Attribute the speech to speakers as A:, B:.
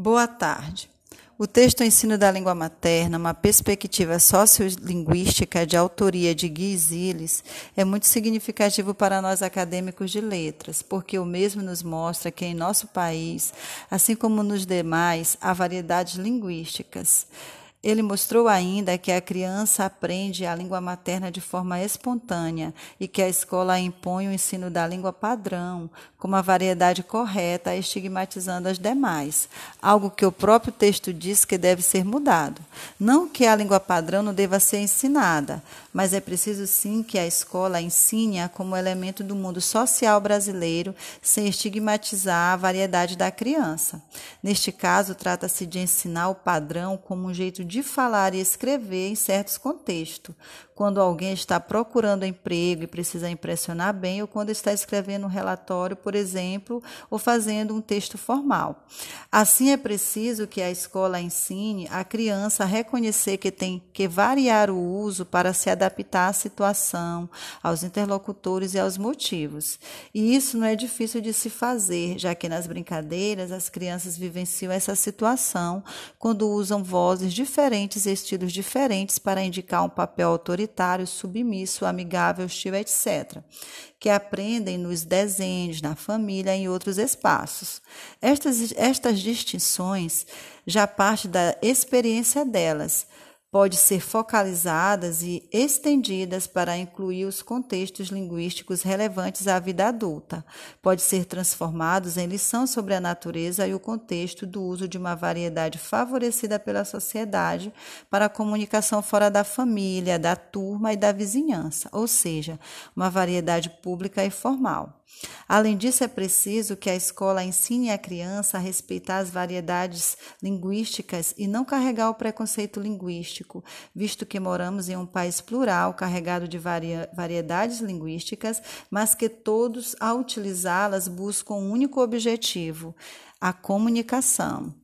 A: Boa tarde. O texto Ensino da Língua Materna, uma perspectiva sociolinguística de autoria de Guy Ziles, é muito significativo para nós acadêmicos de letras, porque o mesmo nos mostra que em nosso país, assim como nos demais, há variedades linguísticas. Ele mostrou ainda que a criança aprende a língua materna de forma espontânea e que a escola impõe o ensino da língua padrão, com uma variedade correta, estigmatizando as demais, algo que o próprio texto diz que deve ser mudado. Não que a língua padrão não deva ser ensinada, mas é preciso sim que a escola ensine-a como elemento do mundo social brasileiro, sem estigmatizar a variedade da criança. Neste caso, trata-se de ensinar o padrão como um jeito de falar e escrever em certos contextos, quando alguém está procurando emprego e precisa impressionar bem, ou quando está escrevendo um relatório, por exemplo, ou fazendo um texto formal. Assim, é preciso que a escola ensine a criança a reconhecer que tem que variar o uso para se adaptar à situação, aos interlocutores e aos motivos. E isso não é difícil de se fazer, já que nas brincadeiras as crianças vivenciam essa situação quando usam vozes diferentes e estilos diferentes para indicar um papel autoritário autoritário, submisso, amigável, hostil, etc., que aprendem nos desenhos, na família e em outros espaços. Estas, estas distinções já partem da experiência delas pode ser focalizadas e estendidas para incluir os contextos linguísticos relevantes à vida adulta. Pode ser transformados em lição sobre a natureza e o contexto do uso de uma variedade favorecida pela sociedade para a comunicação fora da família, da turma e da vizinhança, ou seja, uma variedade pública e formal. Além disso, é preciso que a escola ensine a criança a respeitar as variedades linguísticas e não carregar o preconceito linguístico, visto que moramos em um país plural, carregado de variedades linguísticas, mas que todos, ao utilizá-las, buscam um único objetivo: a comunicação.